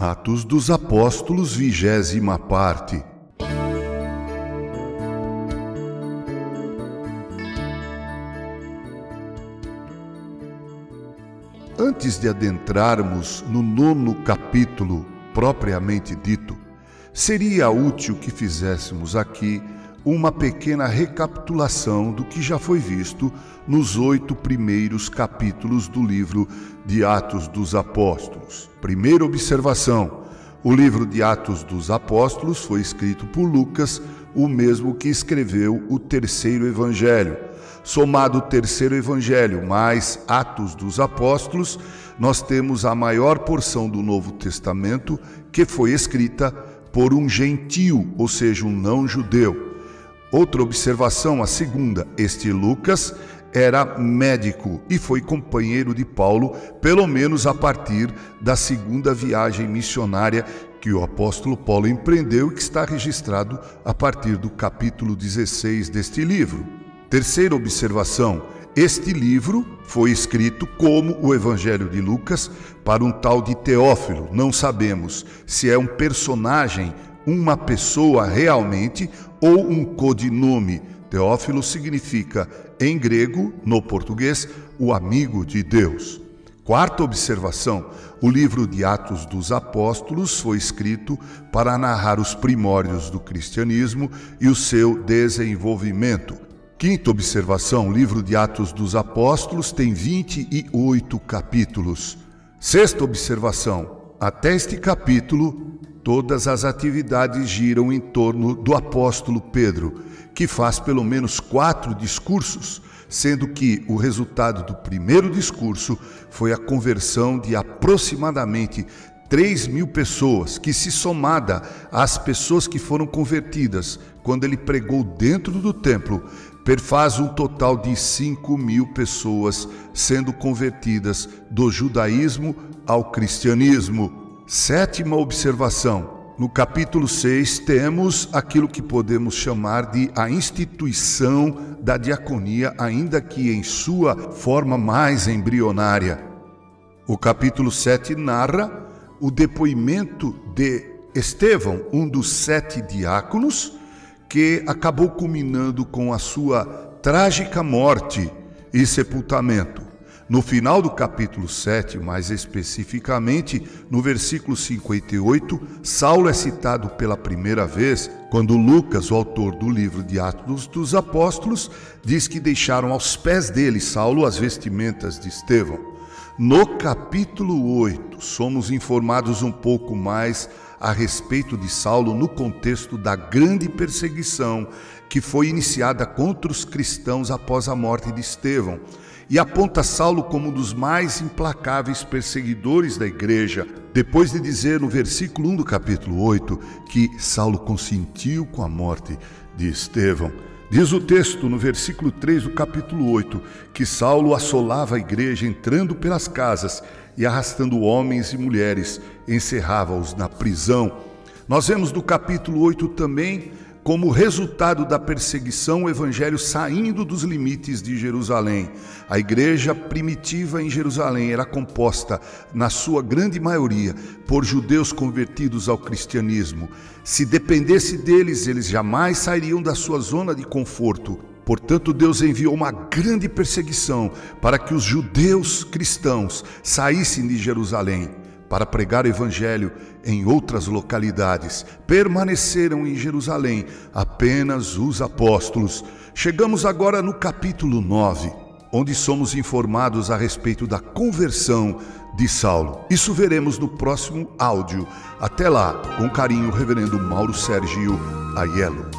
Atos dos Apóstolos, vigésima parte. Antes de adentrarmos no nono capítulo propriamente dito, seria útil que fizéssemos aqui uma pequena recapitulação do que já foi visto nos oito primeiros capítulos do livro de Atos dos Apóstolos. Primeira observação: o livro de Atos dos Apóstolos foi escrito por Lucas, o mesmo que escreveu o terceiro evangelho. Somado o terceiro evangelho mais Atos dos Apóstolos, nós temos a maior porção do Novo Testamento que foi escrita por um gentio, ou seja, um não-judeu. Outra observação, a segunda, este Lucas era médico e foi companheiro de Paulo, pelo menos a partir da segunda viagem missionária que o apóstolo Paulo empreendeu e que está registrado a partir do capítulo 16 deste livro. Terceira observação: este livro foi escrito como o Evangelho de Lucas para um tal de Teófilo. Não sabemos se é um personagem uma pessoa realmente ou um codinome. Teófilo significa, em grego, no português, o amigo de Deus. Quarta observação: o livro de Atos dos Apóstolos foi escrito para narrar os primórdios do cristianismo e o seu desenvolvimento. Quinta observação: o livro de Atos dos Apóstolos tem 28 capítulos. Sexta observação: até este capítulo, Todas as atividades giram em torno do apóstolo Pedro, que faz pelo menos quatro discursos, sendo que o resultado do primeiro discurso foi a conversão de aproximadamente 3 mil pessoas, que se somada às pessoas que foram convertidas quando ele pregou dentro do templo, perfaz um total de 5 mil pessoas sendo convertidas do judaísmo ao cristianismo. Sétima observação. No capítulo 6, temos aquilo que podemos chamar de a instituição da diaconia, ainda que em sua forma mais embrionária. O capítulo 7 narra o depoimento de Estevão, um dos sete diáconos, que acabou culminando com a sua trágica morte e sepultamento. No final do capítulo 7, mais especificamente no versículo 58, Saulo é citado pela primeira vez quando Lucas, o autor do livro de Atos dos Apóstolos, diz que deixaram aos pés dele, Saulo, as vestimentas de Estevão. No capítulo 8, somos informados um pouco mais a respeito de Saulo no contexto da grande perseguição que foi iniciada contra os cristãos após a morte de Estevão e aponta Saulo como um dos mais implacáveis perseguidores da igreja, depois de dizer no versículo 1 do capítulo 8 que Saulo consentiu com a morte de Estevão. Diz o texto no versículo 3 do capítulo 8 que Saulo assolava a igreja entrando pelas casas e arrastando homens e mulheres, encerrava-os na prisão. Nós vemos no capítulo 8 também como resultado da perseguição, o evangelho saindo dos limites de Jerusalém. A igreja primitiva em Jerusalém era composta, na sua grande maioria, por judeus convertidos ao cristianismo. Se dependesse deles, eles jamais sairiam da sua zona de conforto. Portanto, Deus enviou uma grande perseguição para que os judeus cristãos saíssem de Jerusalém para pregar o Evangelho em outras localidades. Permaneceram em Jerusalém apenas os apóstolos. Chegamos agora no capítulo 9, onde somos informados a respeito da conversão de Saulo. Isso veremos no próximo áudio. Até lá, com carinho, Reverendo Mauro Sérgio Aiello.